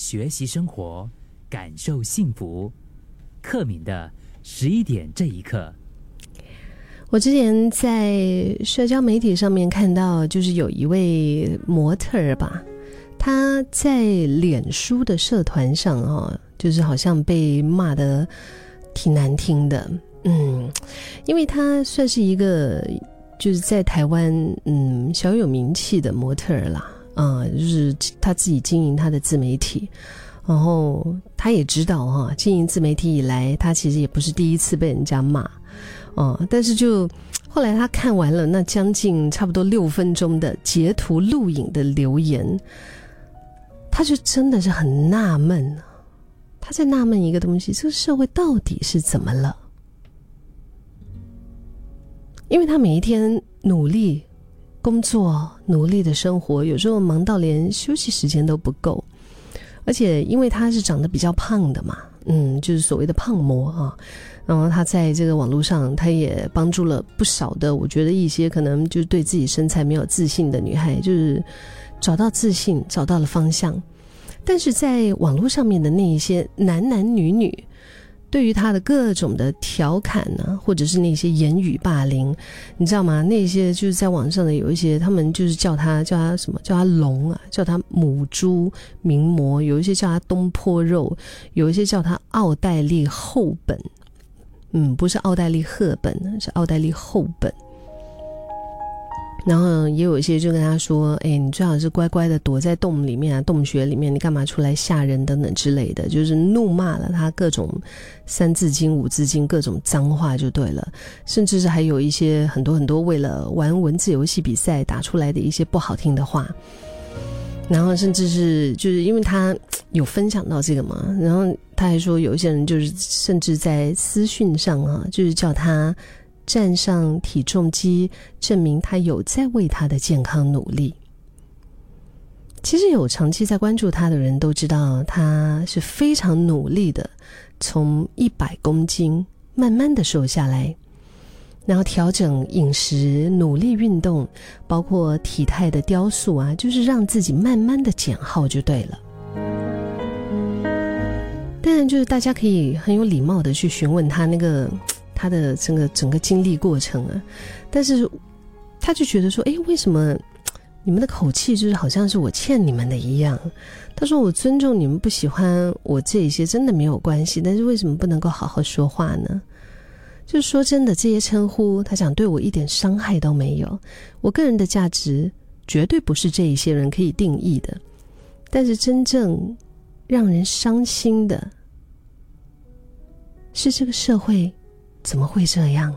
学习生活，感受幸福。克敏的十一点这一刻，我之前在社交媒体上面看到，就是有一位模特儿吧，他在脸书的社团上啊，就是好像被骂的挺难听的，嗯，因为他算是一个就是在台湾嗯小有名气的模特儿啦，啊，就是他自己经营他的自媒体。然后他也知道哈，经营自媒体以来，他其实也不是第一次被人家骂，哦，但是就后来他看完了那将近差不多六分钟的截图录影的留言，他就真的是很纳闷他在纳闷一个东西：这个社会到底是怎么了？因为他每一天努力工作、努力的生活，有时候忙到连休息时间都不够。而且因为他是长得比较胖的嘛，嗯，就是所谓的胖模啊，然后他在这个网络上，他也帮助了不少的，我觉得一些可能就是对自己身材没有自信的女孩，就是找到自信，找到了方向。但是在网络上面的那一些男男女女。对于他的各种的调侃呢，或者是那些言语霸凌，你知道吗？那些就是在网上的有一些，他们就是叫他叫他什么？叫他龙啊，叫他母猪名模，有一些叫他东坡肉，有一些叫他奥黛丽赫本。嗯，不是奥黛丽赫本，是奥黛丽赫本。然后也有一些就跟他说：“哎，你最好是乖乖的躲在洞里面啊，洞穴里面，你干嘛出来吓人等等之类的，就是怒骂了他各种三字经、五字经各种脏话就对了，甚至是还有一些很多很多为了玩文字游戏比赛打出来的一些不好听的话，然后甚至是就是因为他有分享到这个嘛，然后他还说有一些人就是甚至在私讯上啊，就是叫他。”站上体重机，证明他有在为他的健康努力。其实有长期在关注他的人都知道，他是非常努力的，从一百公斤慢慢的瘦下来，然后调整饮食，努力运动，包括体态的雕塑啊，就是让自己慢慢的减耗就对了。但，就是大家可以很有礼貌的去询问他那个。他的整个整个经历过程啊，但是他就觉得说，哎，为什么 你们的口气就是好像是我欠你们的一样？他说我尊重你们不喜欢我这一些真的没有关系，但是为什么不能够好好说话呢？就是说真的，这些称呼他想对我一点伤害都没有，我个人的价值绝对不是这一些人可以定义的，但是真正让人伤心的是这个社会。怎么会这样？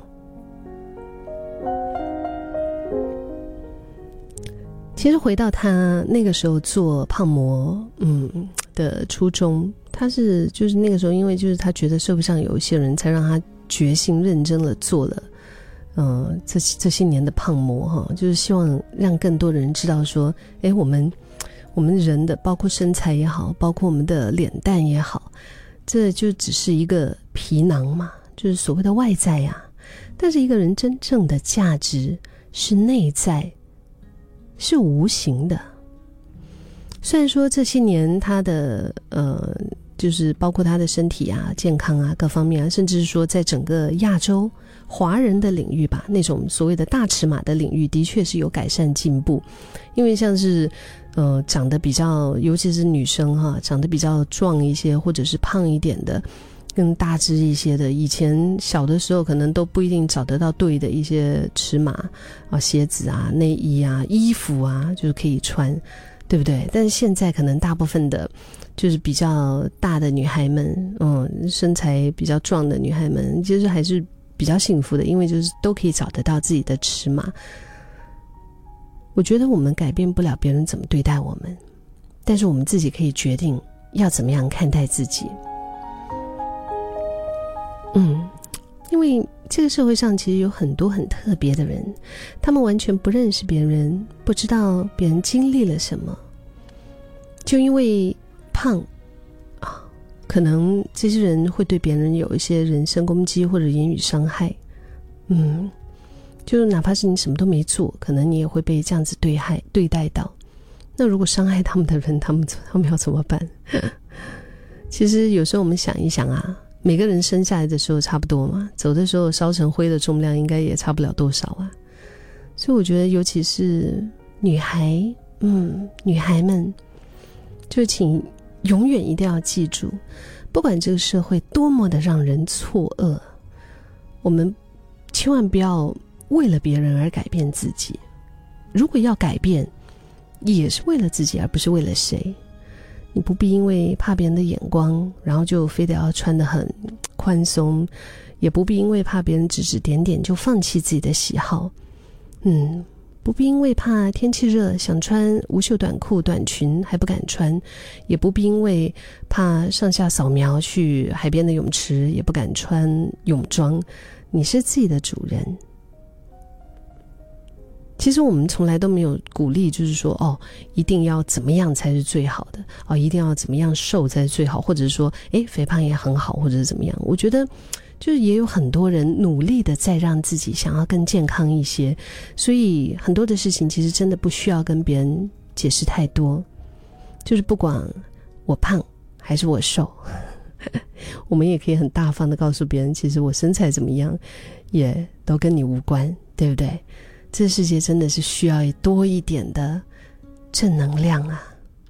其实回到他那个时候做胖模，嗯的初衷，他是就是那个时候，因为就是他觉得社会上有一些人才让他决心认真的做了，嗯，这这些年的胖模哈，就是希望让更多的人知道说，哎，我们我们人的包括身材也好，包括我们的脸蛋也好，这就只是一个皮囊嘛。就是所谓的外在呀，但是一个人真正的价值是内在，是无形的。虽然说这些年他的呃，就是包括他的身体啊、健康啊各方面啊，甚至是说在整个亚洲华人的领域吧，那种所谓的大尺码的领域，的确是有改善进步。因为像是呃长得比较，尤其是女生哈，长得比较壮一些，或者是胖一点的。更大只一些的，以前小的时候可能都不一定找得到对的一些尺码啊，鞋子啊、内衣啊、衣服啊，就是可以穿，对不对？但是现在可能大部分的，就是比较大的女孩们，嗯，身材比较壮的女孩们，其实还是比较幸福的，因为就是都可以找得到自己的尺码。我觉得我们改变不了别人怎么对待我们，但是我们自己可以决定要怎么样看待自己。嗯，因为这个社会上其实有很多很特别的人，他们完全不认识别人，不知道别人经历了什么，就因为胖啊，可能这些人会对别人有一些人身攻击或者言语伤害。嗯，就哪怕是你什么都没做，可能你也会被这样子对害对待到。那如果伤害他们的人，他们他们要怎么办？其实有时候我们想一想啊，每个人生下来的时候差不多嘛，走的时候烧成灰的重量应该也差不了多少啊。所以我觉得，尤其是女孩，嗯，女孩们，就请永远一定要记住，不管这个社会多么的让人错愕，我们千万不要为了别人而改变自己。如果要改变，也是为了自己，而不是为了谁。你不必因为怕别人的眼光，然后就非得要穿得很宽松；也不必因为怕别人指指点点，就放弃自己的喜好。嗯，不必因为怕天气热，想穿无袖短裤、短裙还不敢穿；也不必因为怕上下扫描去海边的泳池，也不敢穿泳装。你是自己的主人。其实我们从来都没有鼓励，就是说哦，一定要怎么样才是最好的哦，一定要怎么样瘦才是最好，或者是说，哎，肥胖也很好，或者是怎么样？我觉得，就是也有很多人努力的在让自己想要更健康一些，所以很多的事情其实真的不需要跟别人解释太多，就是不管我胖还是我瘦，我们也可以很大方的告诉别人，其实我身材怎么样，也都跟你无关，对不对？这世界真的是需要多一点的正能量啊！